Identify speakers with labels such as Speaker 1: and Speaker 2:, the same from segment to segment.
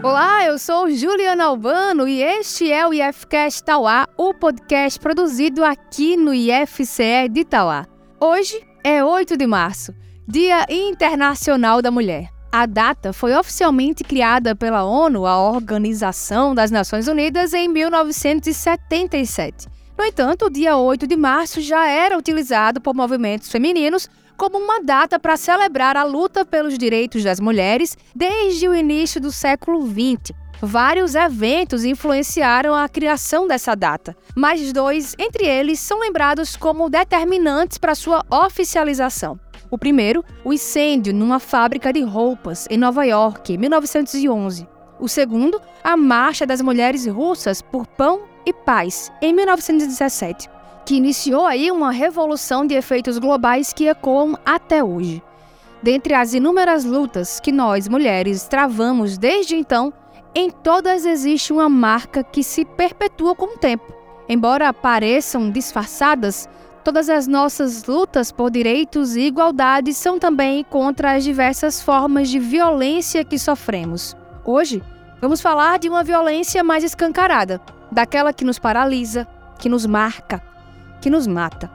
Speaker 1: Olá, eu sou Juliana Albano e este é o IFCast Tauá, o podcast produzido aqui no IFCE de Tauá. Hoje é 8 de março, Dia Internacional da Mulher. A data foi oficialmente criada pela ONU, a Organização das Nações Unidas, em 1977. No entanto, o dia 8 de março já era utilizado por movimentos femininos como uma data para celebrar a luta pelos direitos das mulheres desde o início do século XX. Vários eventos influenciaram a criação dessa data, mas dois entre eles são lembrados como determinantes para sua oficialização. O primeiro, o incêndio numa fábrica de roupas em Nova York, em 1911. O segundo, a Marcha das Mulheres Russas por Pão e Paz, em 1917, que iniciou aí uma revolução de efeitos globais que ecoam até hoje. Dentre as inúmeras lutas que nós, mulheres, travamos desde então, em todas existe uma marca que se perpetua com o tempo. Embora pareçam disfarçadas, todas as nossas lutas por direitos e igualdade são também contra as diversas formas de violência que sofremos. Hoje, vamos falar de uma violência mais escancarada, daquela que nos paralisa, que nos marca, que nos mata.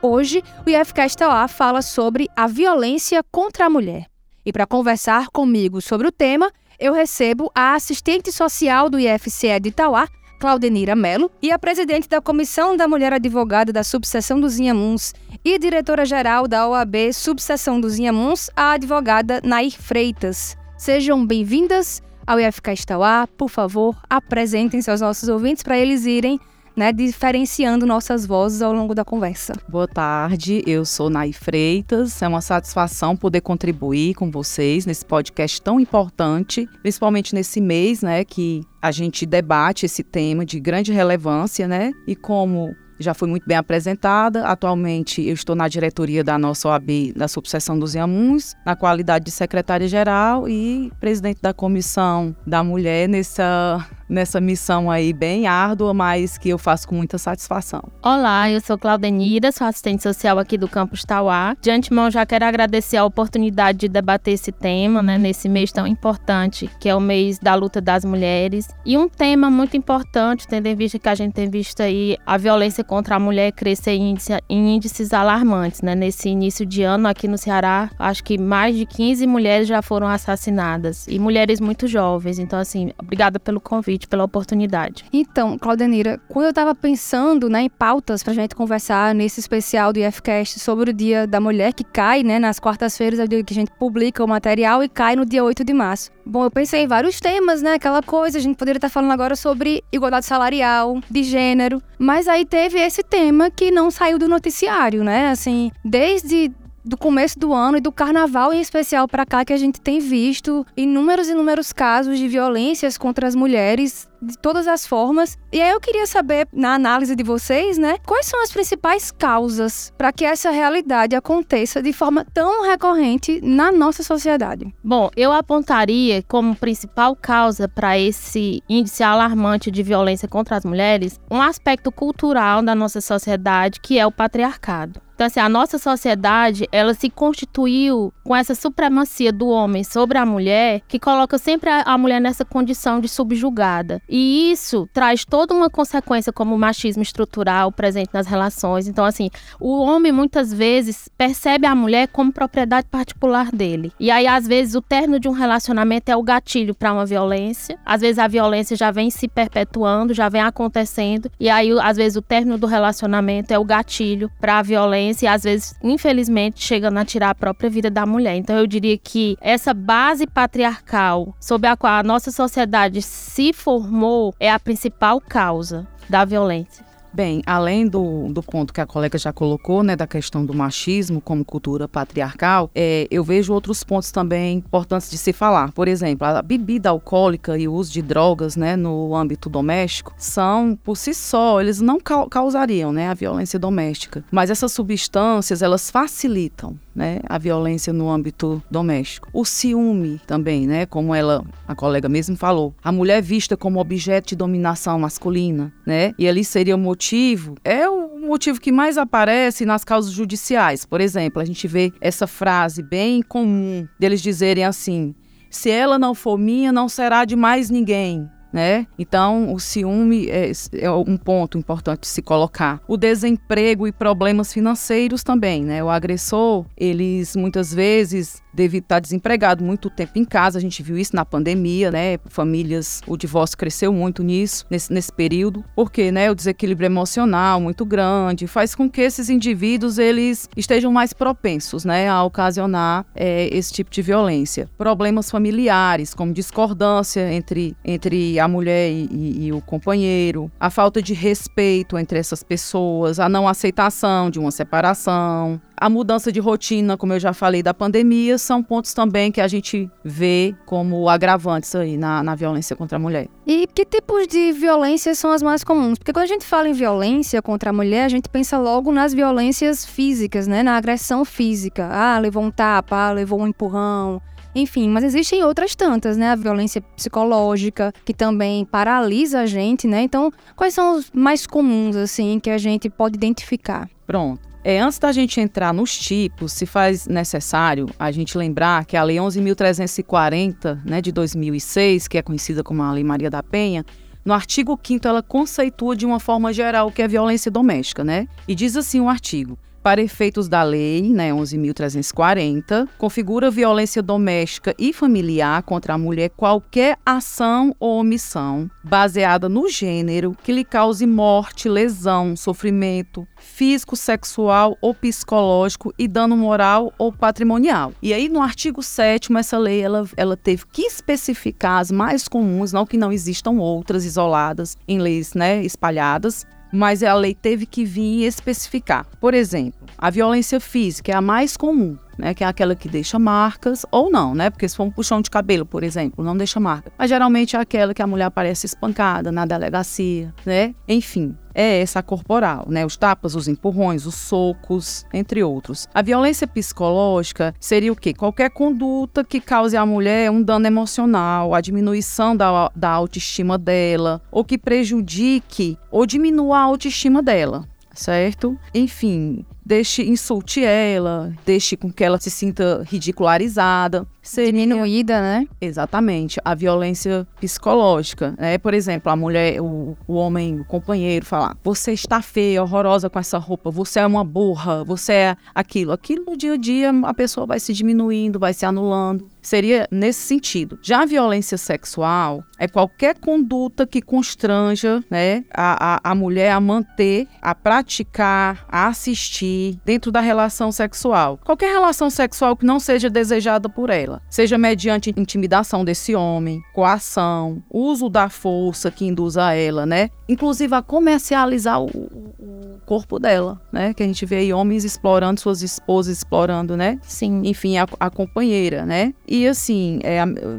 Speaker 1: Hoje, o IFCast Tauá fala sobre a violência contra a mulher. E para conversar comigo sobre o tema, eu recebo a assistente social do IFCE de Itauá, Claudenira Melo, e a presidente da Comissão da Mulher Advogada da Subseção dos Inhamuns e diretora-geral da OAB Subseção dos Inhamuns, a advogada Nair Freitas. Sejam bem-vindas ao IFK Estauá, por favor, apresentem-se aos nossos ouvintes para eles irem né, diferenciando nossas vozes ao longo da conversa.
Speaker 2: Boa tarde, eu sou Nai Freitas. É uma satisfação poder contribuir com vocês nesse podcast tão importante, principalmente nesse mês, né, que a gente debate esse tema de grande relevância, né? E como já foi muito bem apresentada. Atualmente eu estou na diretoria da nossa OAB da subseção dos Iamuns, na qualidade de secretária-geral e presidente da comissão da mulher nessa nessa missão aí bem árdua, mas que eu faço com muita satisfação.
Speaker 3: Olá, eu sou Claudenira, sou assistente social aqui do Campus Tauá. De antemão, já quero agradecer a oportunidade de debater esse tema, né, nesse mês tão importante, que é o mês da luta das mulheres. E um tema muito importante, tendo em vista que a gente tem visto aí a violência contra a mulher crescer em, índice, em índices alarmantes, né? Nesse início de ano aqui no Ceará, acho que mais de 15 mulheres já foram assassinadas e mulheres muito jovens. Então, assim, obrigada pelo convite pela oportunidade.
Speaker 1: Então, Claudenira, quando eu estava pensando né, em pautas para a gente conversar nesse especial do IFCast sobre o Dia da Mulher, que cai né, nas quartas-feiras, é o dia que a gente publica o material e cai no dia 8 de março. Bom, eu pensei em vários temas, né? Aquela coisa, a gente poderia estar falando agora sobre igualdade salarial, de gênero, mas aí teve esse tema que não saiu do noticiário, né? Assim, desde do começo do ano e do carnaval em especial para cá que a gente tem visto inúmeros e inúmeros casos de violências contra as mulheres de todas as formas. E aí eu queria saber, na análise de vocês, né, quais são as principais causas para que essa realidade aconteça de forma tão recorrente na nossa sociedade?
Speaker 3: Bom, eu apontaria como principal causa para esse índice alarmante de violência contra as mulheres um aspecto cultural da nossa sociedade que é o patriarcado. Então, assim, a nossa sociedade, ela se constituiu com essa supremacia do homem sobre a mulher, que coloca sempre a, mulher nessa condição de subjugada. E isso traz toda uma consequência como o machismo estrutural presente nas relações. Então, assim, o homem muitas vezes percebe a mulher como propriedade particular dele. E aí, às vezes, o término de um relacionamento é o gatilho para uma violência. Às vezes, a violência já vem se perpetuando, já vem acontecendo. E aí, às vezes, o término do relacionamento é o gatilho para a violência e às vezes, infelizmente, chegando a tirar a própria vida da mulher. Então eu diria que essa base patriarcal sobre a qual a nossa sociedade se formou é a principal causa da violência.
Speaker 2: Bem, além do, do ponto que a colega já colocou, né, da questão do machismo como cultura patriarcal, é, eu vejo outros pontos também importantes de se falar. Por exemplo, a bebida alcoólica e o uso de drogas, né, no âmbito doméstico, são por si só, eles não causariam, né, a violência doméstica. Mas essas substâncias, elas facilitam né, a violência no âmbito doméstico. O ciúme também, né, como ela, a colega mesmo falou, a mulher vista como objeto de dominação masculina, né, e ali seria motivo motivo é o motivo que mais aparece nas causas judiciais. Por exemplo, a gente vê essa frase bem comum deles dizerem assim: se ela não for minha, não será de mais ninguém né? Então, o ciúme é, é, um ponto importante se colocar. O desemprego e problemas financeiros também, né? O agressor, eles muitas vezes deve estar desempregado muito tempo em casa. A gente viu isso na pandemia, né? Famílias, o divórcio cresceu muito nisso, nesse, nesse período, porque, né, o desequilíbrio emocional muito grande faz com que esses indivíduos eles estejam mais propensos, né, a ocasionar é, esse tipo de violência. Problemas familiares, como discordância entre, entre a mulher e, e, e o companheiro, a falta de respeito entre essas pessoas, a não aceitação de uma separação, a mudança de rotina, como eu já falei, da pandemia, são pontos também que a gente vê como agravantes aí na, na violência contra a mulher.
Speaker 1: E que tipos de violências são as mais comuns? Porque quando a gente fala em violência contra a mulher, a gente pensa logo nas violências físicas, né? Na agressão física. Ah, levou um tapa, ah, levou um empurrão. Enfim, mas existem outras tantas, né? A violência psicológica, que também paralisa a gente, né? Então, quais são os mais comuns, assim, que a gente pode identificar?
Speaker 2: Pronto. É, antes da gente entrar nos tipos, se faz necessário a gente lembrar que a Lei 11.340, né, de 2006, que é conhecida como a Lei Maria da Penha, no artigo 5 ela conceitua de uma forma geral o que é violência doméstica, né? E diz assim o artigo: para efeitos da lei, né, 11.340, configura violência doméstica e familiar contra a mulher qualquer ação ou omissão baseada no gênero que lhe cause morte, lesão, sofrimento físico, sexual ou psicológico e dano moral ou patrimonial. E aí no artigo 7 essa lei ela, ela teve que especificar as mais comuns, não que não existam outras isoladas em leis, né, espalhadas, mas a lei teve que vir especificar. Por exemplo, a violência física é a mais comum, né, que é aquela que deixa marcas ou não, né? Porque se for um puxão de cabelo, por exemplo, não deixa marca. Mas geralmente é aquela que a mulher aparece espancada na delegacia, né? Enfim, é essa corporal, né? Os tapas, os empurrões, os socos, entre outros. A violência psicológica seria o quê? Qualquer conduta que cause à mulher um dano emocional, a diminuição da, da autoestima dela, ou que prejudique ou diminua a autoestima dela certo? Enfim, deixe insulte ela, deixe com que ela se sinta ridicularizada.
Speaker 1: Diminuída, né?
Speaker 2: Exatamente. A violência psicológica. Né? Por exemplo, a mulher, o, o homem, o companheiro falar: Você está feia, horrorosa com essa roupa, você é uma burra, você é aquilo. Aquilo no dia a dia a pessoa vai se diminuindo, vai se anulando. Seria nesse sentido. Já a violência sexual é qualquer conduta que constranja né, a, a, a mulher a manter, a praticar, a assistir dentro da relação sexual. Qualquer relação sexual que não seja desejada por ela, seja mediante intimidação desse homem, coação, uso da força que induz a ela, né? Inclusive a comercializar o, o corpo dela, né? Que a gente vê aí homens explorando suas esposas, explorando, né?
Speaker 1: Sim.
Speaker 2: Enfim, a, a companheira, né? E e assim, é,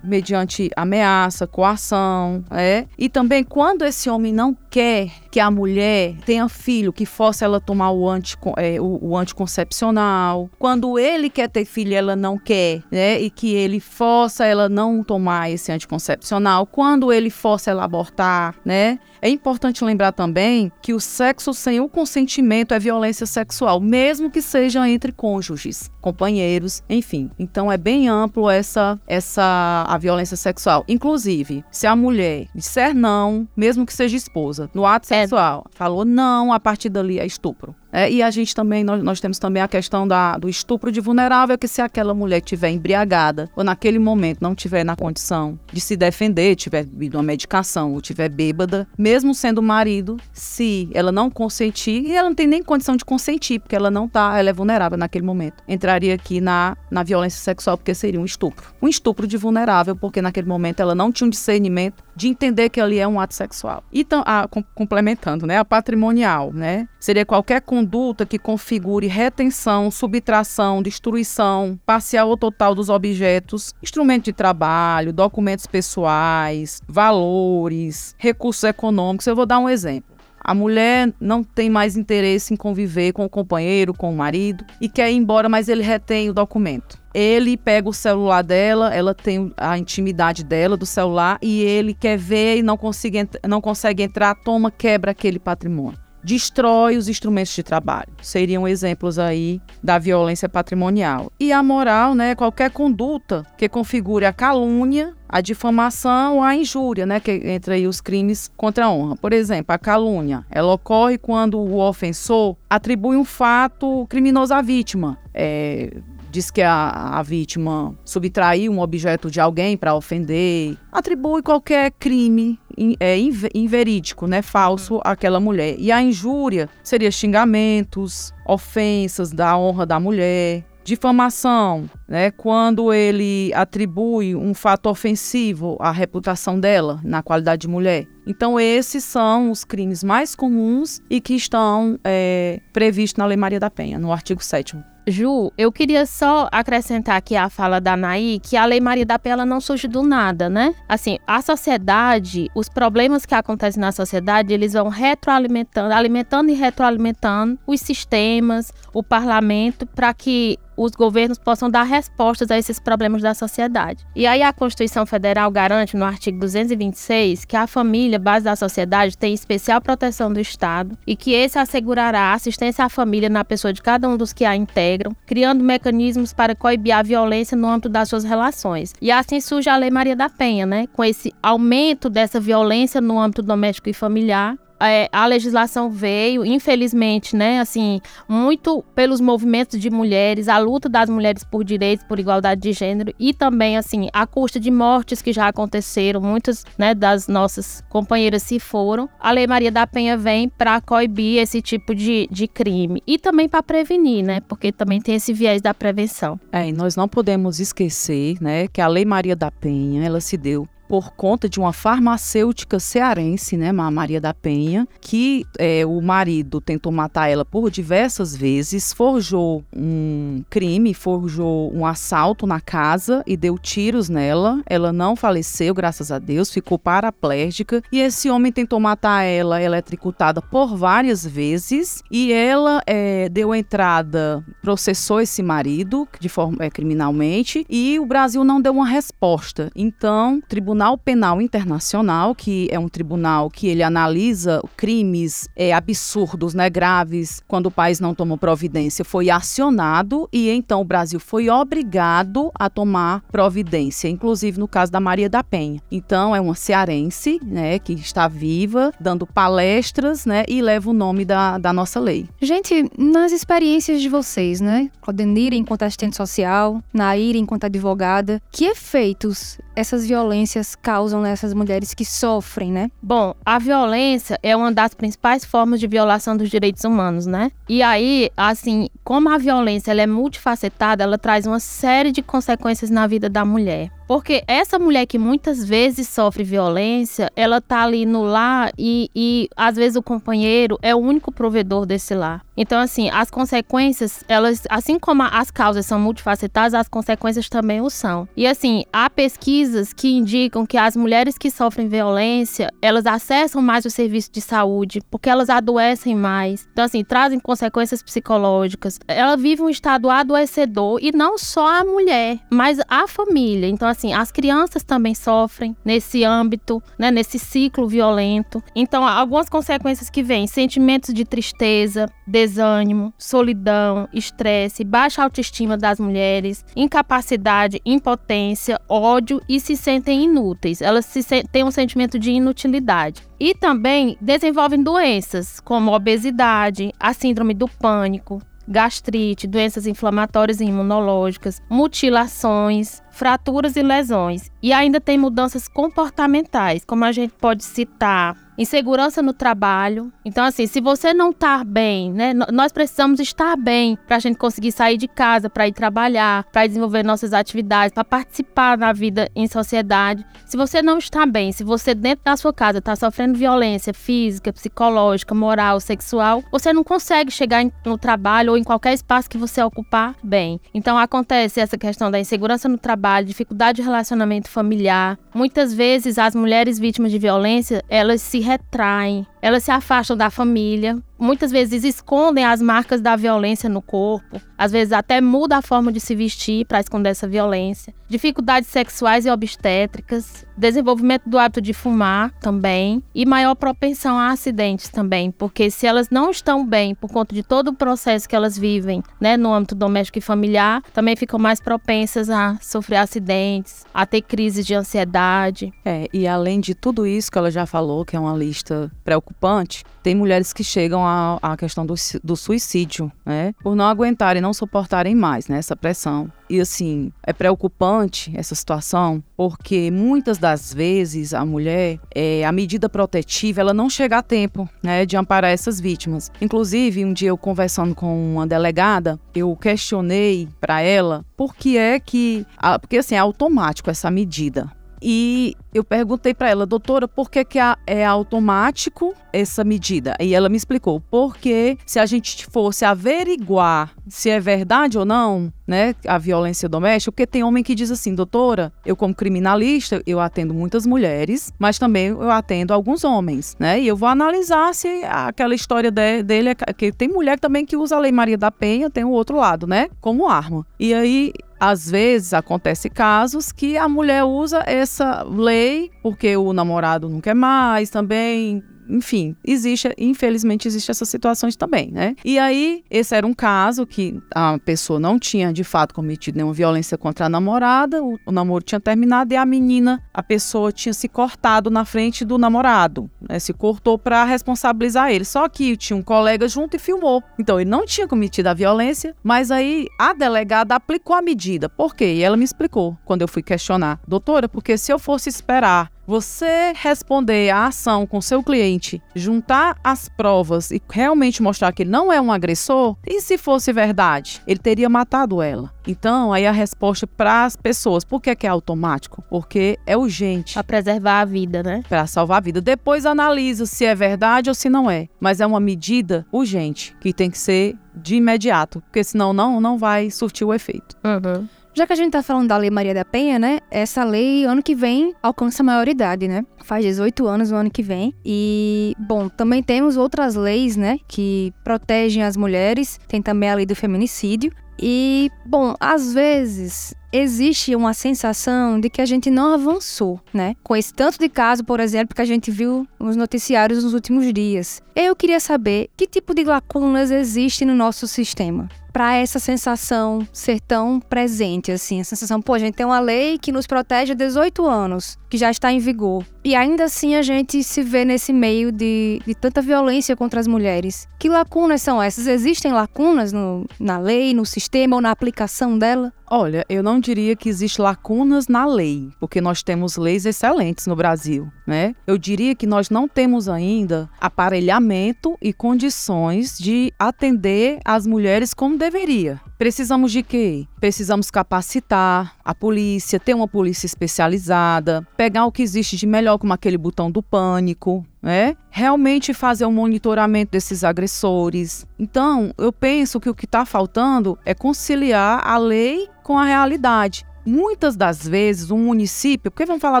Speaker 2: mediante ameaça, coação, é. E também quando esse homem não quer que a mulher tenha filho, que force ela tomar o, anti, é, o, o anticoncepcional. Quando ele quer ter filho, ela não quer, né? E que ele força ela não tomar esse anticoncepcional. Quando ele força ela abortar, né? É importante lembrar também que o sexo sem o consentimento é violência sexual, mesmo que seja entre cônjuges, companheiros, enfim. Então é bem amplo essa essa a violência sexual. Inclusive, se a mulher disser não, mesmo que seja esposa, no ato é. sexual, é. falou não, a partir dali é estupro. É, e a gente também, nós, nós temos também a questão da, do estupro de vulnerável, que se aquela mulher estiver embriagada ou naquele momento não estiver na condição de se defender, tiver bebido uma medicação ou estiver bêbada, mesmo sendo marido, se ela não consentir, e ela não tem nem condição de consentir, porque ela não tá, ela é vulnerável naquele momento. Entraria aqui na, na violência sexual, porque seria um estupro. Um estupro de vulnerável, porque naquele momento ela não tinha um discernimento de entender que ali é um ato sexual. Então, a, complementando, né, a patrimonial, né, seria qualquer conduta que configure retenção, subtração, destruição parcial ou total dos objetos, instrumento de trabalho, documentos pessoais, valores, recursos econômicos. Eu vou dar um exemplo. A mulher não tem mais interesse em conviver com o companheiro, com o marido e quer ir embora, mas ele retém o documento. Ele pega o celular dela, ela tem a intimidade dela do celular e ele quer ver e não consegue, não consegue entrar, toma, quebra aquele patrimônio. Destrói os instrumentos de trabalho. Seriam exemplos aí da violência patrimonial. E a moral, né, qualquer conduta que configure a calúnia, a difamação a injúria, né, que entra aí os crimes contra a honra. Por exemplo, a calúnia, ela ocorre quando o ofensor atribui um fato criminoso à vítima. É, diz que a, a vítima subtraiu um objeto de alguém para ofender, atribui qualquer crime é, inverídico, né, falso àquela mulher. E a injúria seria xingamentos, ofensas da honra da mulher, difamação, né, quando ele atribui um fato ofensivo à reputação dela na qualidade de mulher. Então esses são os crimes mais comuns e que estão é, previstos na Lei Maria da Penha, no artigo 7
Speaker 3: Ju, eu queria só acrescentar aqui a fala da Naí que a Lei Maria da Penha não surge do nada, né? Assim, a sociedade, os problemas que acontecem na sociedade, eles vão retroalimentando, alimentando e retroalimentando os sistemas, o parlamento, para que os governos possam dar respostas a esses problemas da sociedade. E aí a Constituição Federal garante no artigo 226 que a família, base da sociedade, tem especial proteção do Estado e que esse assegurará assistência à família na pessoa de cada um dos que a integram, criando mecanismos para coibir a violência no âmbito das suas relações. E assim surge a Lei Maria da Penha, né, com esse aumento dessa violência no âmbito doméstico e familiar é, a legislação veio, infelizmente, né, assim, muito pelos movimentos de mulheres, a luta das mulheres por direitos, por igualdade de gênero e também, assim, a custa de mortes que já aconteceram, muitas, né, das nossas companheiras se foram. A Lei Maria da Penha vem para coibir esse tipo de, de crime e também para prevenir, né, porque também tem esse viés da prevenção.
Speaker 2: É, e nós não podemos esquecer, né, que a Lei Maria da Penha, ela se deu por conta de uma farmacêutica cearense, né, Maria da Penha, que é, o marido tentou matar ela por diversas vezes, forjou um crime, forjou um assalto na casa e deu tiros nela. Ela não faleceu, graças a Deus, ficou paraplégica e esse homem tentou matar ela eletrocutada por várias vezes e ela é, deu entrada, processou esse marido de forma é, criminalmente e o Brasil não deu uma resposta. Então, o tribunal Tribunal Penal Internacional, que é um tribunal que ele analisa crimes é, absurdos, né, graves, quando o país não tomou providência, foi acionado e então o Brasil foi obrigado a tomar providência, inclusive no caso da Maria da Penha. Então é uma cearense, né, que está viva, dando palestras, né, e leva o nome da, da nossa lei.
Speaker 1: Gente, nas experiências de vocês, né, Claudenira enquanto assistente social, Naira enquanto advogada, que efeitos essas violências causam nessas mulheres que sofrem, né?
Speaker 3: Bom, a violência é uma das principais formas de violação dos direitos humanos, né? E aí, assim, como a violência ela é multifacetada, ela traz uma série de consequências na vida da mulher. Porque essa mulher que muitas vezes sofre violência, ela tá ali no lar e, e às vezes o companheiro é o único provedor desse lar. Então, assim, as consequências, elas, assim como as causas são multifacetadas, as consequências também o são. E assim, há pesquisas que indicam que as mulheres que sofrem violência, elas acessam mais o serviço de saúde, porque elas adoecem mais. Então, assim, trazem consequências psicológicas. Ela vive um estado adoecedor e não só a mulher, mas a família. Então, assim, as crianças também sofrem nesse âmbito, né, nesse ciclo violento. Então, algumas consequências que vêm: sentimentos de tristeza, desânimo, solidão, estresse, baixa autoestima das mulheres, incapacidade, impotência, ódio e se sentem inúteis. Elas se têm um sentimento de inutilidade. E também desenvolvem doenças como obesidade, a síndrome do pânico, gastrite, doenças inflamatórias e imunológicas, mutilações, fraturas e lesões. E ainda tem mudanças comportamentais, como a gente pode citar insegurança no trabalho. Então, assim, se você não tá bem, né? Nós precisamos estar bem para a gente conseguir sair de casa, para ir trabalhar, para desenvolver nossas atividades, para participar na vida em sociedade. Se você não está bem, se você dentro da sua casa está sofrendo violência física, psicológica, moral, sexual, você não consegue chegar no trabalho ou em qualquer espaço que você ocupar bem. Então, acontece essa questão da insegurança no trabalho, dificuldade de relacionamento familiar. Muitas vezes as mulheres vítimas de violência, elas se retraem, elas se afastam da família, muitas vezes escondem as marcas da violência no corpo, às vezes até muda a forma de se vestir para esconder essa violência. Dificuldades sexuais e obstétricas, desenvolvimento do hábito de fumar também e maior propensão a acidentes também, porque se elas não estão bem por conta de todo o processo que elas vivem, né, no âmbito doméstico e familiar, também ficam mais propensas a sofrer acidentes, a ter crises de ansiedade.
Speaker 2: É, e além de tudo isso que ela já falou, que é uma lista preocupante, tem mulheres que chegam à, questão do, do suicídio, né, por não aguentarem, não suportarem mais, né, essa pressão. E assim, é preocupante essa situação, porque muitas das vezes a mulher, é, a medida protetiva, ela não chega a tempo, né, de amparar essas vítimas. Inclusive, um dia eu conversando com uma delegada, eu questionei para ela por que é que, porque assim, é automático essa medida. E eu perguntei para ela, doutora, por que, que é automático essa medida? E ela me explicou, porque se a gente fosse averiguar se é verdade ou não, né, a violência doméstica, porque tem homem que diz assim, doutora, eu como criminalista, eu atendo muitas mulheres, mas também eu atendo alguns homens, né, e eu vou analisar se aquela história de, dele, é, que tem mulher também que usa a Lei Maria da Penha, tem o outro lado, né, como arma. E aí às vezes acontece casos que a mulher usa essa lei porque o namorado não quer mais também, enfim, existe, infelizmente, existe essas situações também, né? E aí, esse era um caso que a pessoa não tinha, de fato, cometido nenhuma violência contra a namorada, o, o namoro tinha terminado e a menina, a pessoa tinha se cortado na frente do namorado, né? Se cortou para responsabilizar ele. Só que tinha um colega junto e filmou. Então, ele não tinha cometido a violência, mas aí a delegada aplicou a medida. Por quê? E ela me explicou quando eu fui questionar. Doutora, porque se eu fosse esperar você responder à ação com seu cliente, juntar as provas e realmente mostrar que ele não é um agressor, e se fosse verdade, ele teria matado ela. Então, aí a resposta para as pessoas, por que, que é automático? Porque é urgente.
Speaker 3: Para preservar a vida, né?
Speaker 2: Para salvar a vida. Depois analisa se é verdade ou se não é. Mas é uma medida urgente que tem que ser de imediato, porque senão não, não vai surtir o efeito.
Speaker 3: Uhum.
Speaker 1: Já que a gente tá falando da Lei Maria da Penha, né? Essa lei, ano que vem, alcança a maioridade, né? Faz 18 anos no ano que vem. E, bom, também temos outras leis, né? Que protegem as mulheres. Tem também a lei do feminicídio. E, bom, às vezes existe uma sensação de que a gente não avançou, né? Com esse tanto de caso, por exemplo, que a gente viu nos noticiários nos últimos dias. Eu queria saber que tipo de lacunas existe no nosso sistema para essa sensação ser tão presente, assim, a sensação, pô, a gente tem uma lei que nos protege há 18 anos, que já está em vigor, e ainda assim a gente se vê nesse meio de, de tanta violência contra as mulheres. Que lacunas são essas? Existem lacunas no, na lei, no sistema ou na aplicação dela?
Speaker 2: Olha, eu não diria que existem lacunas na lei, porque nós temos leis excelentes no Brasil, né? Eu diria que nós não temos ainda aparelhamento e condições de atender as mulheres como deveria. Precisamos de quê? Precisamos capacitar a polícia, ter uma polícia especializada, pegar o que existe de melhor, como aquele botão do pânico, né? Realmente fazer um monitoramento desses agressores. Então, eu penso que o que está faltando é conciliar a lei com a realidade muitas das vezes um município, porque vamos falar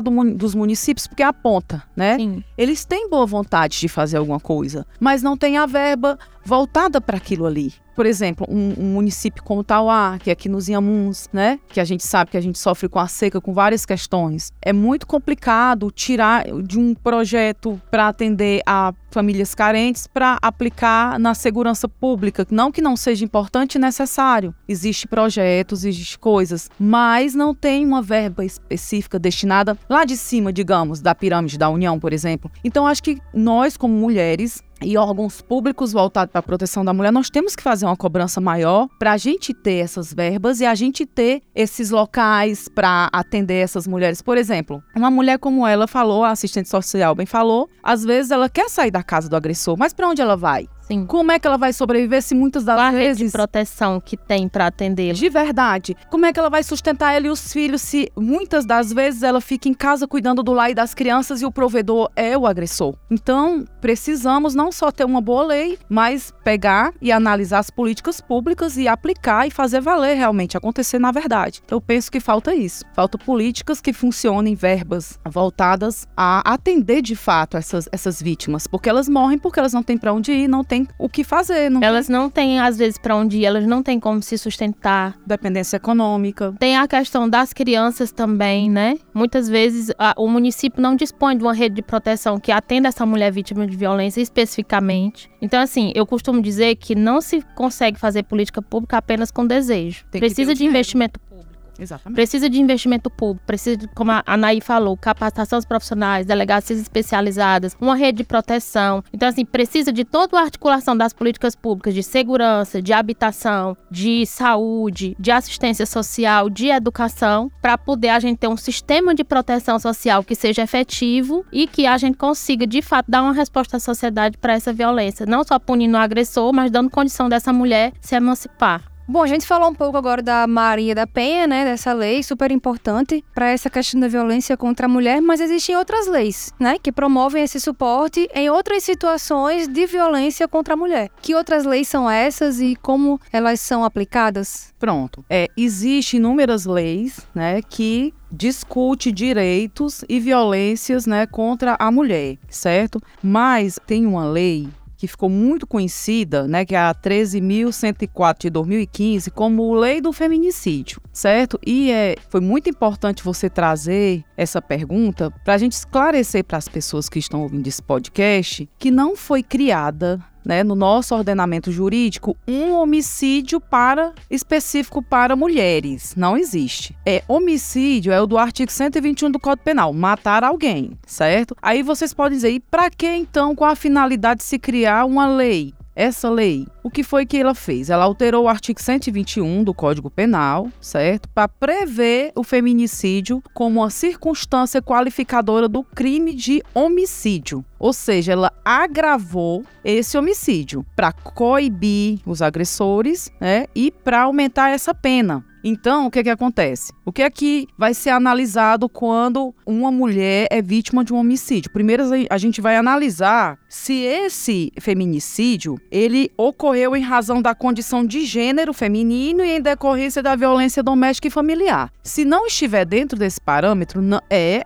Speaker 2: do, dos municípios porque aponta, né?
Speaker 3: Sim.
Speaker 2: Eles têm boa vontade de fazer alguma coisa, mas não tem a verba voltada para aquilo ali. Por exemplo, um, um, município como Tauá, que é aqui nos Inhamuns, né? Que a gente sabe que a gente sofre com a seca, com várias questões. É muito complicado tirar de um projeto para atender a famílias carentes para aplicar na segurança pública. Não que não seja importante e necessário. Existem projetos, existem coisas, mas não tem uma verba específica destinada lá de cima, digamos, da pirâmide da União, por exemplo. Então, acho que nós, como mulheres, e órgãos públicos voltados para a proteção da mulher, nós temos que fazer uma cobrança maior para a gente ter essas verbas e a gente ter esses locais para atender essas mulheres. Por exemplo, uma mulher como ela falou, a assistente social bem falou, às vezes ela quer sair da casa do agressor, mas para onde ela vai?
Speaker 3: Sim.
Speaker 2: Como é que ela vai sobreviver se muitas das
Speaker 3: Qual a
Speaker 2: vezes.
Speaker 3: rede de proteção que tem para atender?
Speaker 2: De verdade. Como é que ela vai sustentar ela e os filhos se muitas das vezes ela fica em casa cuidando do lar e das crianças e o provedor é o agressor? Então, precisamos não só ter uma boa lei, mas pegar e analisar as políticas públicas e aplicar e fazer valer realmente, acontecer na verdade. Eu penso que falta isso. Falta políticas que funcionem, verbas voltadas a atender de fato essas, essas vítimas, porque elas morrem porque elas não têm para onde ir, não tem o que fazer. Não
Speaker 3: Elas não têm, às vezes, para onde ir, elas não têm como se sustentar.
Speaker 2: Dependência econômica.
Speaker 3: Tem a questão das crianças também, né? Muitas vezes a, o município não dispõe de uma rede de proteção que atenda essa mulher vítima de violência especificamente. Então, assim, eu costumo dizer que não se consegue fazer política pública apenas com desejo.
Speaker 2: Tem
Speaker 3: Precisa de
Speaker 2: dinheiro.
Speaker 3: investimento público.
Speaker 2: Exatamente.
Speaker 3: Precisa de investimento público, precisa, de, como a Anaí falou, capacitação dos profissionais, delegacias especializadas, uma rede de proteção. Então, assim, precisa de toda a articulação das políticas públicas de segurança, de habitação, de saúde, de assistência social, de educação, para poder a gente ter um sistema de proteção social que seja efetivo e que a gente consiga, de fato, dar uma resposta à sociedade para essa violência. Não só punindo o agressor, mas dando condição dessa mulher se emancipar.
Speaker 1: Bom, a gente falou um pouco agora da Maria da Penha, né, dessa lei super importante para essa questão da violência contra a mulher, mas existem outras leis, né, que promovem esse suporte em outras situações de violência contra a mulher. Que outras leis são essas e como elas são aplicadas?
Speaker 2: Pronto. É, Existem inúmeras leis né, que discute direitos e violências né, contra a mulher, certo? Mas tem uma lei que ficou muito conhecida, né, que é a 13.104 de 2015, como Lei do Feminicídio, certo? E é, foi muito importante você trazer essa pergunta para a gente esclarecer para as pessoas que estão ouvindo esse podcast que não foi criada né, no nosso ordenamento jurídico, um homicídio para específico para mulheres. Não existe. É homicídio é o do artigo 121 do Código Penal, matar alguém, certo? Aí vocês podem dizer, e para que então com a finalidade de se criar uma lei? Essa lei, o que foi que ela fez? Ela alterou o artigo 121 do Código Penal, certo? Para prever o feminicídio como uma circunstância qualificadora do crime de homicídio. Ou seja, ela agravou esse homicídio para coibir os agressores né, e para aumentar essa pena. Então, o que, que acontece? O que é que vai ser analisado quando uma mulher é vítima de um homicídio? Primeiro, a gente vai analisar se esse feminicídio ele ocorreu em razão da condição de gênero feminino e em decorrência da violência doméstica e familiar. Se não estiver dentro desse parâmetro, é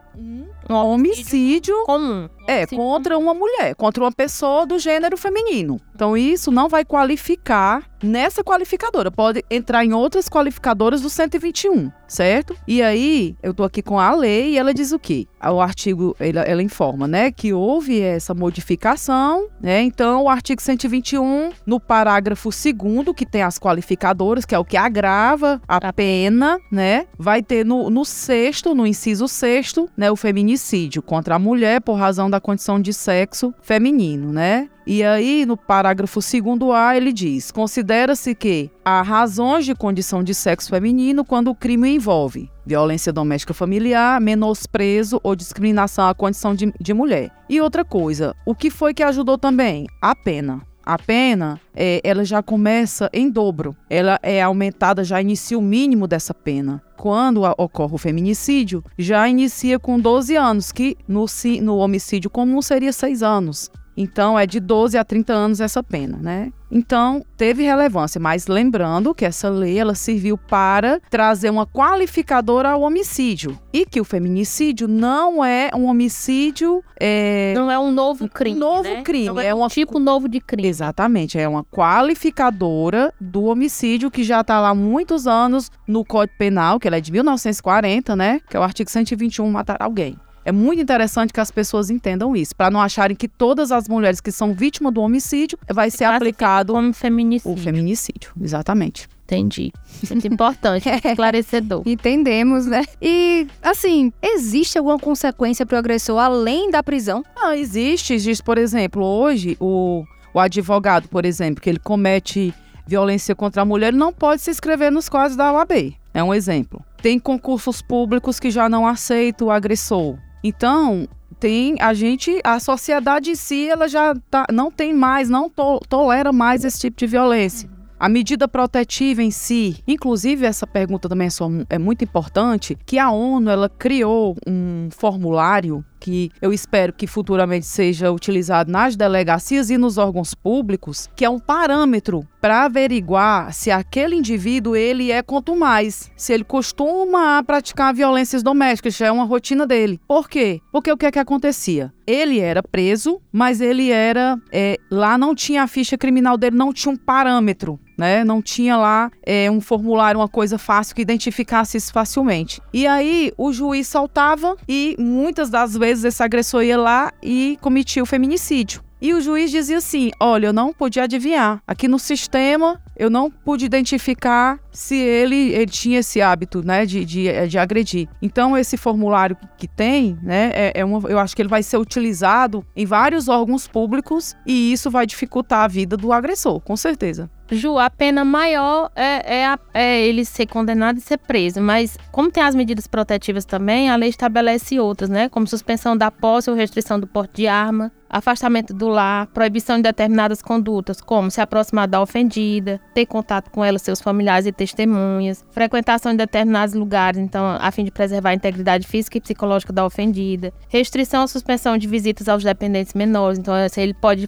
Speaker 2: um homicídio
Speaker 3: comum.
Speaker 2: É,
Speaker 3: Sim.
Speaker 2: contra uma mulher, contra uma pessoa do gênero feminino. Então, isso não vai qualificar nessa qualificadora. Pode entrar em outras qualificadoras do 121, certo? E aí, eu tô aqui com a lei e ela diz o quê? O artigo, ela, ela informa, né, que houve essa modificação, né? Então, o artigo 121, no parágrafo 2 que tem as qualificadoras, que é o que agrava a pena, né? Vai ter no, no sexto, no inciso sexto, né, o feminicídio contra a mulher por razão da condição de sexo feminino, né? E aí, no parágrafo 2A, ele diz: considera-se que há razões de condição de sexo feminino quando o crime envolve violência doméstica familiar, menosprezo ou discriminação à condição de, de mulher. E outra coisa, o que foi que ajudou também? A pena. A pena, é, ela já começa em dobro. Ela é aumentada, já inicia o mínimo dessa pena. Quando a- ocorre o feminicídio, já inicia com 12 anos, que no, no homicídio comum seria 6 anos. Então, é de 12 a 30 anos essa pena, né? Então, teve relevância, mas lembrando que essa lei ela serviu para trazer uma qualificadora ao homicídio e que o feminicídio não é um homicídio é,
Speaker 3: Não é um novo crime.
Speaker 2: novo
Speaker 3: né?
Speaker 2: crime,
Speaker 3: Não
Speaker 2: é uma
Speaker 3: um tipo novo de crime.
Speaker 2: Exatamente, é uma qualificadora do homicídio que já está lá há muitos anos no Código Penal, que ela é de 1940, né? Que é o artigo 121, matar alguém. É muito interessante que as pessoas entendam isso, para não acharem que todas as mulheres que são vítimas do homicídio vai ser aplicado
Speaker 3: como feminicídio.
Speaker 2: o feminicídio. Exatamente.
Speaker 3: Entendi. Muito importante, esclarecedor.
Speaker 1: Entendemos, né? E, assim, existe alguma consequência pro agressor além da prisão?
Speaker 2: Ah, existe, existe, por exemplo, hoje o, o advogado, por exemplo, que ele comete violência contra a mulher, ele não pode se inscrever nos quadros da OAB. É um exemplo. Tem concursos públicos que já não aceitam o agressor. Então, tem a gente, a sociedade em si, ela já tá, não tem mais, não to- tolera mais esse tipo de violência. A medida protetiva em si, inclusive essa pergunta também é, só- é muito importante, que a ONU ela criou um formulário que eu espero que futuramente seja utilizado nas delegacias e nos órgãos públicos, que é um parâmetro para averiguar se aquele indivíduo ele é quanto mais, se ele costuma praticar violências domésticas, já é uma rotina dele. Por quê? Porque o que é que acontecia? Ele era preso, mas ele era é, lá não tinha a ficha criminal dele, não tinha um parâmetro né? Não tinha lá é, um formulário, uma coisa fácil que identificasse isso facilmente. E aí o juiz soltava e muitas das vezes esse agressor ia lá e cometia o feminicídio. E o juiz dizia assim: olha, eu não podia adivinhar. Aqui no sistema, eu não pude identificar se ele, ele tinha esse hábito, né, de, de, de agredir. Então, esse formulário que tem, né, é, é uma, eu acho que ele vai ser utilizado em vários órgãos públicos e isso vai dificultar a vida do agressor, com certeza.
Speaker 3: Ju, a pena maior é, é, a, é, ele ser condenado e ser preso, mas como tem as medidas protetivas também, a lei estabelece outras, né? Como suspensão da posse ou restrição do porte de arma, afastamento do lar, proibição de determinadas condutas, como se aproximar da ofendida, ter contato com ela, seus familiares e testemunhas, frequentação de determinados lugares, então, a fim de preservar a integridade física e psicológica da ofendida, restrição ou suspensão de visitas aos dependentes menores, então, assim, ele pode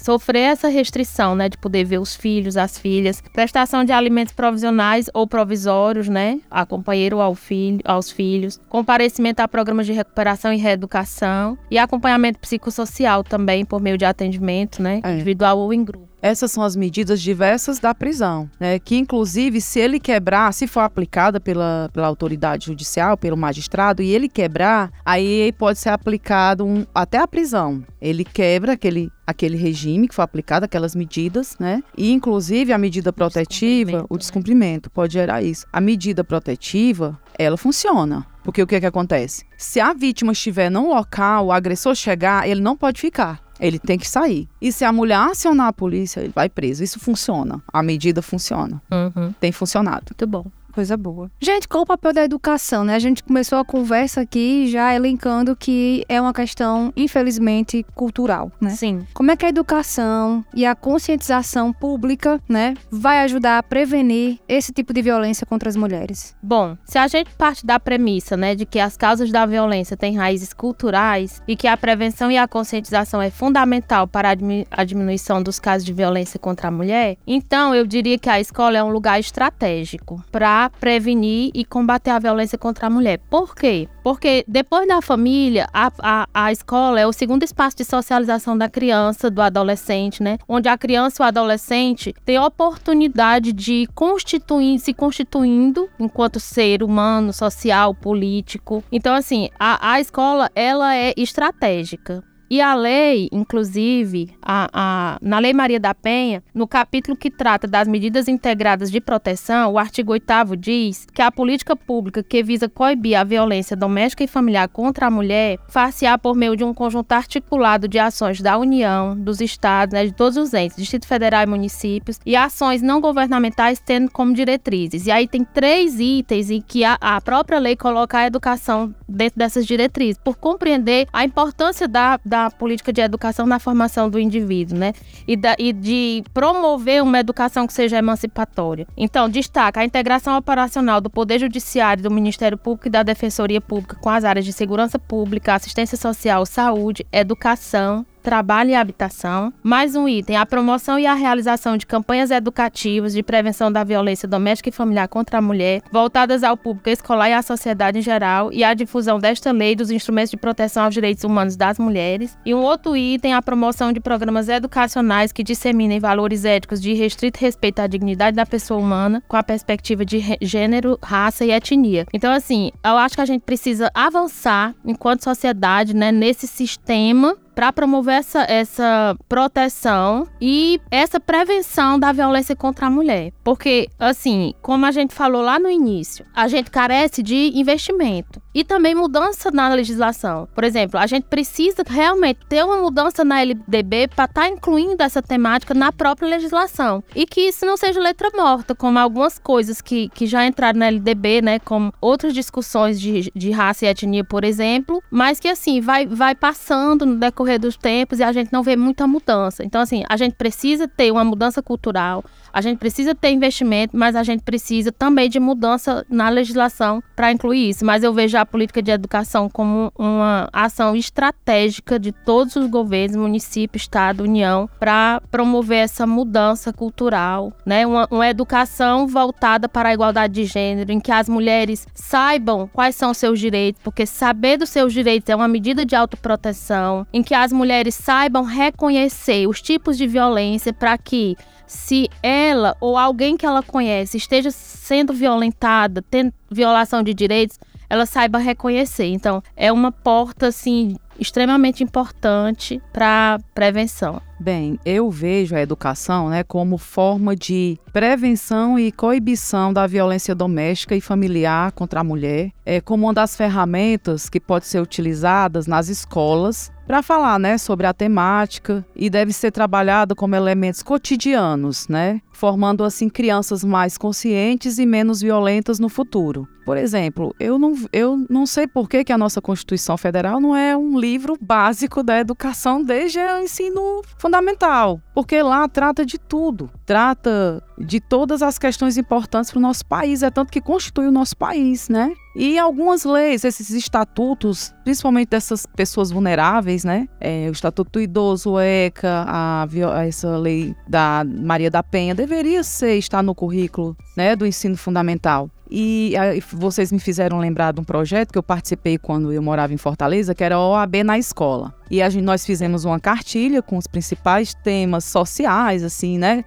Speaker 3: sofrer essa restrição, né, de poder ver os filhos, as filhas, prestação de alimentos provisionais ou provisórios, né, a companheiro ao filho, aos filhos, comparecimento a programas de recuperação e reeducação e acompanhamento psicossocial também por meio de atendimento, né, é. individual ou em grupo.
Speaker 2: Essas são as medidas diversas da prisão, né? Que, inclusive, se ele quebrar, se for aplicada pela, pela autoridade judicial, pelo magistrado, e ele quebrar, aí pode ser aplicado um, até a prisão. Ele quebra aquele, aquele regime que foi aplicado, aquelas medidas, né? E, inclusive, a medida protetiva, o descumprimento, né? pode gerar isso. A medida protetiva, ela funciona. Porque o que, é que acontece? Se a vítima estiver num local, o agressor chegar, ele não pode ficar. Ele tem que sair. E se a mulher acionar a polícia, ele vai preso. Isso funciona. A medida funciona.
Speaker 3: Uhum.
Speaker 2: Tem funcionado.
Speaker 3: Muito bom.
Speaker 1: Coisa boa. Gente, qual o papel da educação, né? A gente começou a conversa aqui já elencando que é uma questão, infelizmente, cultural, né?
Speaker 3: Sim.
Speaker 1: Como é que a educação e a conscientização pública, né, vai ajudar a prevenir esse tipo de violência contra as mulheres?
Speaker 3: Bom, se a gente parte da premissa, né, de que as causas da violência têm raízes culturais e que a prevenção e a conscientização é fundamental para a diminuição dos casos de violência contra a mulher, então eu diria que a escola é um lugar estratégico para prevenir e combater a violência contra a mulher. Por quê? Porque depois da família, a, a, a escola é o segundo espaço de socialização da criança, do adolescente, né? Onde a criança e o adolescente têm oportunidade de constituir, se constituindo enquanto ser humano, social, político. Então, assim, a, a escola, ela é estratégica. E a lei, inclusive, a, a, na Lei Maria da Penha, no capítulo que trata das medidas integradas de proteção, o artigo 8 diz que a política pública que visa coibir a violência doméstica e familiar contra a mulher far-se-á por meio de um conjunto articulado de ações da União, dos Estados, né, de todos os entes, Distrito Federal e municípios, e ações não governamentais tendo como diretrizes. E aí tem três itens em que a, a própria lei coloca a educação dentro dessas diretrizes, por compreender a importância da, da da política de educação na formação do indivíduo, né? E, da, e de promover uma educação que seja emancipatória. Então, destaca a integração operacional do Poder Judiciário, do Ministério Público e da Defensoria Pública com as áreas de segurança pública, assistência social, saúde, educação, trabalho e habitação. Mais um item: a promoção e a realização de campanhas educativas de prevenção da violência doméstica e familiar contra a mulher, voltadas ao público escolar e à sociedade em geral, e a difusão desta lei dos instrumentos de proteção aos direitos humanos das mulheres. E um outro item: a promoção de programas educacionais que disseminem valores éticos de restrito respeito à dignidade da pessoa humana, com a perspectiva de gênero, raça e etnia. Então, assim, eu acho que a gente precisa avançar enquanto sociedade, né, nesse sistema para promover essa, essa proteção e essa prevenção da violência contra a mulher. Porque, assim, como a gente falou lá no início, a gente carece de investimento e também mudança na legislação. Por exemplo, a gente precisa realmente ter uma mudança na LDB para estar tá incluindo essa temática na própria legislação e que isso não seja letra morta, como algumas coisas que, que já entraram na LDB, né, como outras discussões de, de raça e etnia, por exemplo, mas que assim vai, vai passando no decorrer dos tempos e a gente não vê muita mudança. Então, assim, a gente precisa ter uma mudança cultural, a gente precisa ter investimento, mas a gente precisa também de mudança na legislação para incluir isso. Mas eu vejo a política de educação como uma ação estratégica de todos os governos, município, estado, união, para promover essa mudança cultural, né? Uma, uma educação voltada para a igualdade de gênero, em que as mulheres saibam quais são os seus direitos, porque saber dos seus direitos é uma medida de autoproteção, em que as mulheres saibam reconhecer os tipos de violência para que se ela ou alguém que ela conhece esteja sendo violentada, tendo violação de direitos, ela saiba reconhecer. Então, é uma porta assim extremamente importante para prevenção.
Speaker 2: Bem, eu vejo a educação né, como forma de prevenção e coibição da violência doméstica e familiar contra a mulher, é como uma das ferramentas que pode ser utilizadas nas escolas para falar né, sobre a temática e deve ser trabalhado como elementos cotidianos, né, formando assim crianças mais conscientes e menos violentas no futuro. Por exemplo, eu não, eu não sei por que, que a nossa Constituição Federal não é um livro básico da educação desde o ensino fundamental, porque lá trata de tudo, trata de todas as questões importantes para o nosso país, é tanto que constitui o nosso país, né? E algumas leis, esses estatutos, principalmente dessas pessoas vulneráveis, né? É, o Estatuto do Idoso, o ECA, a, essa lei da Maria da Penha, deveria ser, estar no currículo né, do ensino fundamental. E aí, vocês me fizeram lembrar de um projeto que eu participei quando eu morava em Fortaleza, que era a OAB na escola. E gente, nós fizemos uma cartilha com os principais temas sociais, assim, né?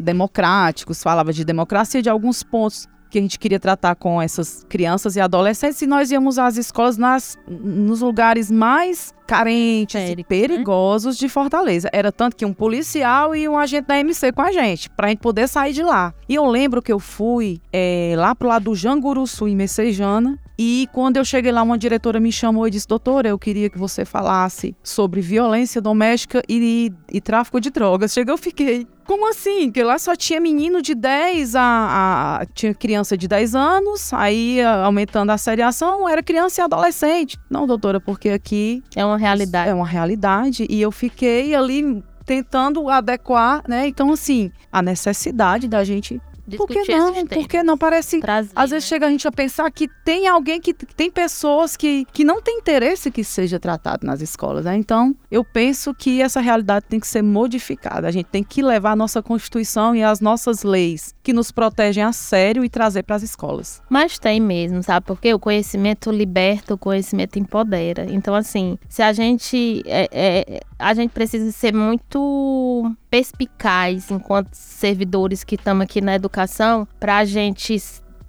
Speaker 2: democráticos, falava de democracia, de alguns pontos que a gente queria tratar com essas crianças e adolescentes, e nós íamos às escolas nas, nos lugares mais carentes Périco, e perigosos né? de Fortaleza. Era tanto que um policial e um agente da MC com a gente, pra gente poder sair de lá. E eu lembro que eu fui é, lá pro lado do Janguruçu, em Messejana, e quando eu cheguei lá, uma diretora me chamou e disse: Doutora, eu queria que você falasse sobre violência doméstica e, e, e tráfico de drogas. Chegou, eu fiquei. Como assim? Porque lá só tinha menino de 10 a, a, Tinha criança de 10 anos, aí aumentando a seriação, era criança e adolescente. Não, doutora, porque aqui.
Speaker 3: É uma realidade.
Speaker 2: É uma realidade. E eu fiquei ali tentando adequar, né? Então, assim, a necessidade da gente por que não? Por que não? Parece. Trazer, às vezes né? chega a gente a pensar que tem alguém que tem pessoas que, que não tem interesse que seja tratado nas escolas. Né? Então, eu penso que essa realidade tem que ser modificada. A gente tem que levar a nossa Constituição e as nossas leis que nos protegem a sério e trazer para as escolas.
Speaker 3: Mas tem mesmo, sabe? Porque o conhecimento liberta, o conhecimento empodera. Então, assim, se a gente. É, é, a gente precisa ser muito perspicaz enquanto servidores que estamos aqui na educação para a gente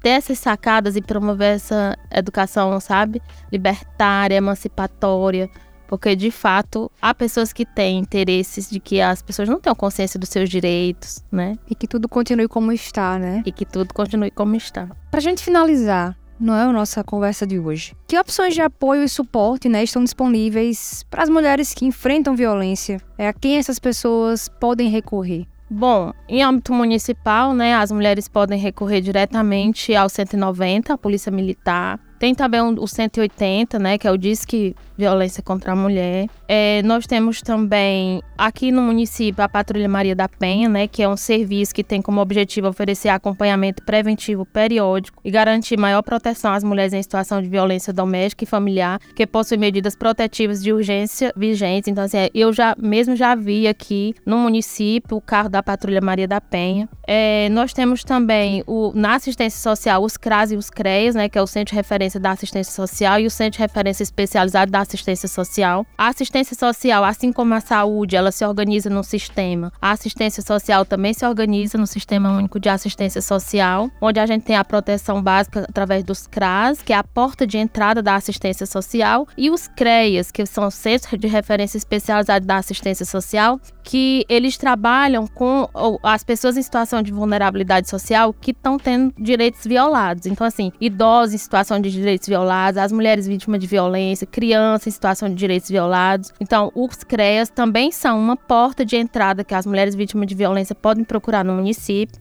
Speaker 3: ter essas sacadas e promover essa educação, sabe? Libertária, emancipatória. Porque, de fato, há pessoas que têm interesses de que as pessoas não tenham consciência dos seus direitos, né?
Speaker 1: E que tudo continue como está, né?
Speaker 3: E que tudo continue como está.
Speaker 1: Pra gente finalizar, não é a nossa conversa de hoje. Que opções de apoio e suporte né, estão disponíveis para as mulheres que enfrentam violência? É a quem essas pessoas podem recorrer?
Speaker 3: Bom, em âmbito municipal, né, as mulheres podem recorrer diretamente ao 190, a Polícia Militar. Tem também o 180, né, que é o Disque Violência contra a Mulher. É, nós temos também aqui no município a Patrulha Maria da Penha, né, que é um serviço que tem como objetivo oferecer acompanhamento preventivo periódico e garantir maior proteção às mulheres em situação de violência doméstica e familiar, que possui medidas protetivas de urgência vigentes. Então, assim, eu já mesmo já vi aqui no município o carro da Patrulha Maria da Penha. É, nós temos também o, na assistência social os CRAS e os CREAS, né, que é o Centro de Referência da Assistência Social e o Centro de Referência Especializado da social. A assistência social, assim como a saúde, ela se organiza no sistema. A assistência social também se organiza no Sistema Único de Assistência Social, onde a gente tem a proteção básica através dos CRAS, que é a porta de entrada da assistência social, e os CREAS, que são Centros de Referência Especializado da Assistência Social, que eles trabalham com as pessoas em situação de vulnerabilidade social que estão tendo direitos violados. Então, assim, idosos em situação de direitos violados, as mulheres vítimas de violência, crianças em situação de direitos violados. Então, os CREAS também são uma porta de entrada que as mulheres vítimas de violência podem procurar no município.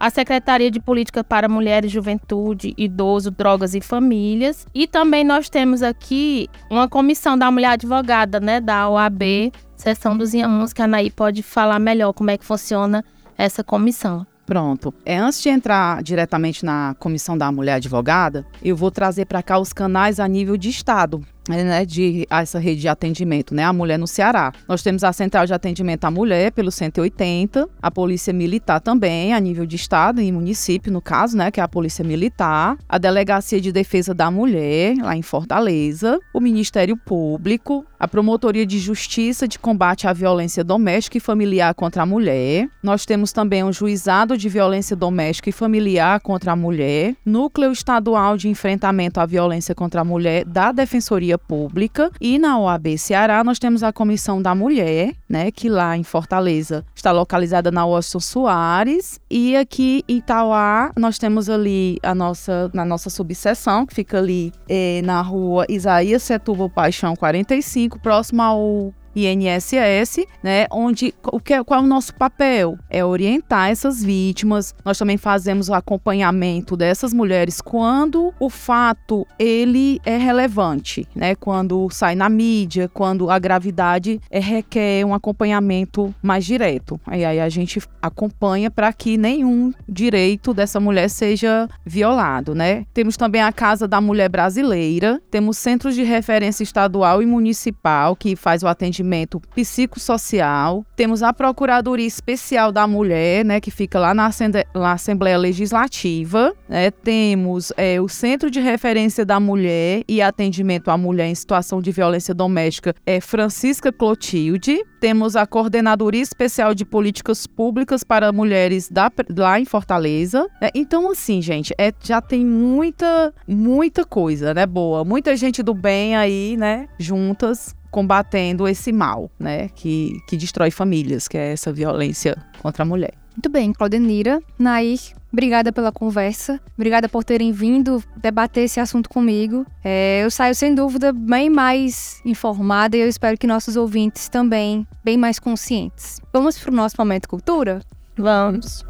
Speaker 3: A Secretaria de Política para Mulheres, Juventude, Idoso, Drogas e Famílias. E também nós temos aqui uma comissão da mulher advogada, né, da OAB, seção dos IAMUS, que a Anaí pode falar melhor como é que funciona essa comissão.
Speaker 2: Pronto. É, antes de entrar diretamente na Comissão da Mulher Advogada, eu vou trazer para cá os canais a nível de Estado né, de essa rede de atendimento, né, a mulher no Ceará. Nós temos a central de atendimento à mulher pelo 180, a polícia militar também a nível de estado e município no caso, né, que é a polícia militar, a delegacia de defesa da mulher lá em Fortaleza, o Ministério Público, a promotoria de justiça de combate à violência doméstica e familiar contra a mulher. Nós temos também o juizado de violência doméstica e familiar contra a mulher, núcleo estadual de enfrentamento à violência contra a mulher da Defensoria Pública. E na OAB Ceará nós temos a Comissão da Mulher, né, que lá em Fortaleza está localizada na Washington Soares. E aqui em Itauá nós temos ali a nossa, na nossa subseção, que fica ali eh, na rua Isaías Setúbal Paixão 45, próximo ao INSS, né, onde o que, qual é o nosso papel? É orientar essas vítimas. Nós também fazemos o acompanhamento dessas mulheres quando o fato ele é relevante, né? Quando sai na mídia, quando a gravidade é, requer um acompanhamento mais direto. Aí a gente acompanha para que nenhum direito dessa mulher seja violado, né? Temos também a Casa da Mulher Brasileira, temos centros de referência estadual e municipal que faz o atendimento atendimento psicossocial. Temos a Procuradoria Especial da Mulher, né, que fica lá na, na Assembleia Legislativa. Né? Temos é, o Centro de Referência da Mulher e Atendimento à Mulher em Situação de Violência Doméstica, é Francisca Clotilde. Temos a Coordenadoria Especial de Políticas Públicas para Mulheres da, lá em Fortaleza. Né? Então, assim, gente, é, já tem muita, muita coisa, né? Boa. Muita gente do bem aí, né? Juntas combatendo esse mal, né, que, que destrói famílias, que é essa violência contra a mulher.
Speaker 1: Muito bem, Claudenira, Nair, obrigada pela conversa, obrigada por terem vindo debater esse assunto comigo. É, eu saio sem dúvida bem mais informada e eu espero que nossos ouvintes também bem mais conscientes. Vamos para o nosso momento cultura?
Speaker 3: Vamos.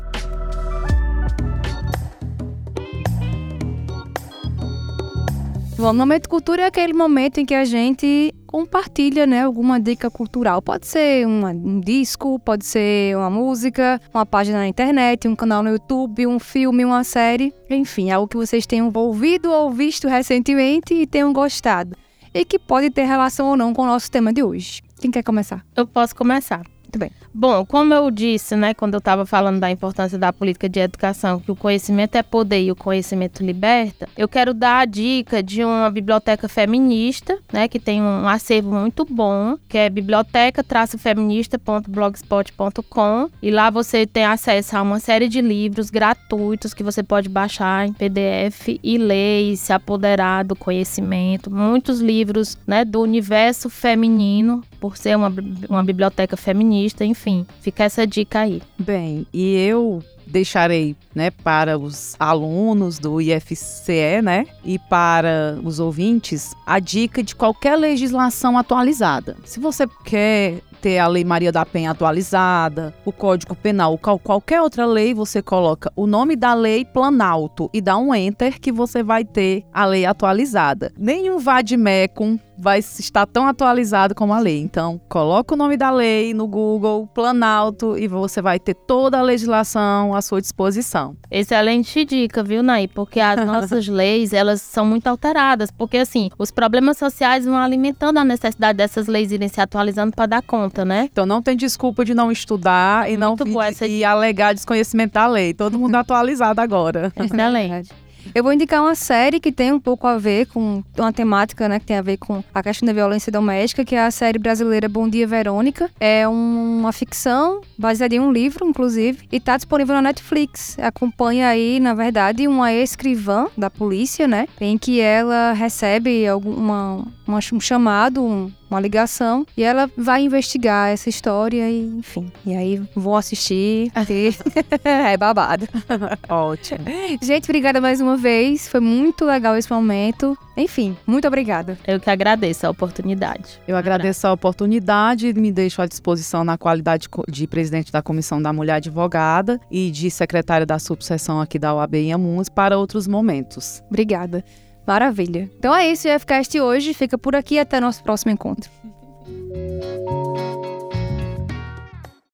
Speaker 1: Bom, momento cultura é aquele momento em que a gente compartilha, né, alguma dica cultural. Pode ser um disco, pode ser uma música, uma página na internet, um canal no YouTube, um filme, uma série, enfim, algo que vocês tenham ouvido ou visto recentemente e tenham gostado. E que pode ter relação ou não com o nosso tema de hoje. Quem quer começar?
Speaker 3: Eu posso começar.
Speaker 1: Muito bem.
Speaker 3: Bom, como eu disse, né, quando eu estava falando da importância da política de educação, que o conhecimento é poder e o conhecimento liberta, eu quero dar a dica de uma biblioteca feminista, né, que tem um acervo muito bom, que é biblioteca-feminista.blogspot.com, e lá você tem acesso a uma série de livros gratuitos que você pode baixar em PDF e ler e se apoderar do conhecimento. Muitos livros, né, do universo feminino, por ser uma, uma biblioteca feminista, enfim, fica essa dica aí.
Speaker 2: Bem, e eu deixarei, né, para os alunos do IFCE, né, e para os ouvintes, a dica de qualquer legislação atualizada. Se você quer ter a Lei Maria da Penha atualizada, o Código Penal, qualquer outra lei, você coloca o nome da lei Planalto e dá um enter que você vai ter a lei atualizada. Nenhum vademecum vai estar tão atualizado como a lei. Então, coloca o nome da lei no Google, Planalto, e você vai ter toda a legislação à sua disposição.
Speaker 3: Excelente dica, viu, Nai? Porque as nossas leis, elas são muito alteradas. Porque, assim, os problemas sociais vão alimentando a necessidade dessas leis irem se atualizando para dar conta, né?
Speaker 2: Então, não tem desculpa de não estudar e não e alegar desconhecimento da lei. Todo mundo atualizado agora.
Speaker 3: Excelente.
Speaker 1: Eu vou indicar uma série que tem um pouco a ver com uma temática, né, que tem a ver com a questão da violência doméstica, que é a série brasileira Bom Dia Verônica. É uma ficção baseada em um livro, inclusive, e está disponível na Netflix. Acompanha aí, na verdade, uma escrivã da polícia, né, em que ela recebe alguma um chamado, um, uma ligação e ela vai investigar essa história e, enfim. E aí vou assistir. é babado.
Speaker 2: Ótimo.
Speaker 1: Gente, obrigada mais uma vez. Foi muito legal esse momento. Enfim, muito obrigada.
Speaker 3: Eu que agradeço a oportunidade.
Speaker 2: Eu agradeço a oportunidade e me deixo à disposição na qualidade de presidente da Comissão da Mulher Advogada e de secretária da subseção aqui da OAB em Amuns para outros momentos.
Speaker 1: Obrigada. Maravilha. Então é isso, o FCast hoje fica por aqui até nosso próximo encontro.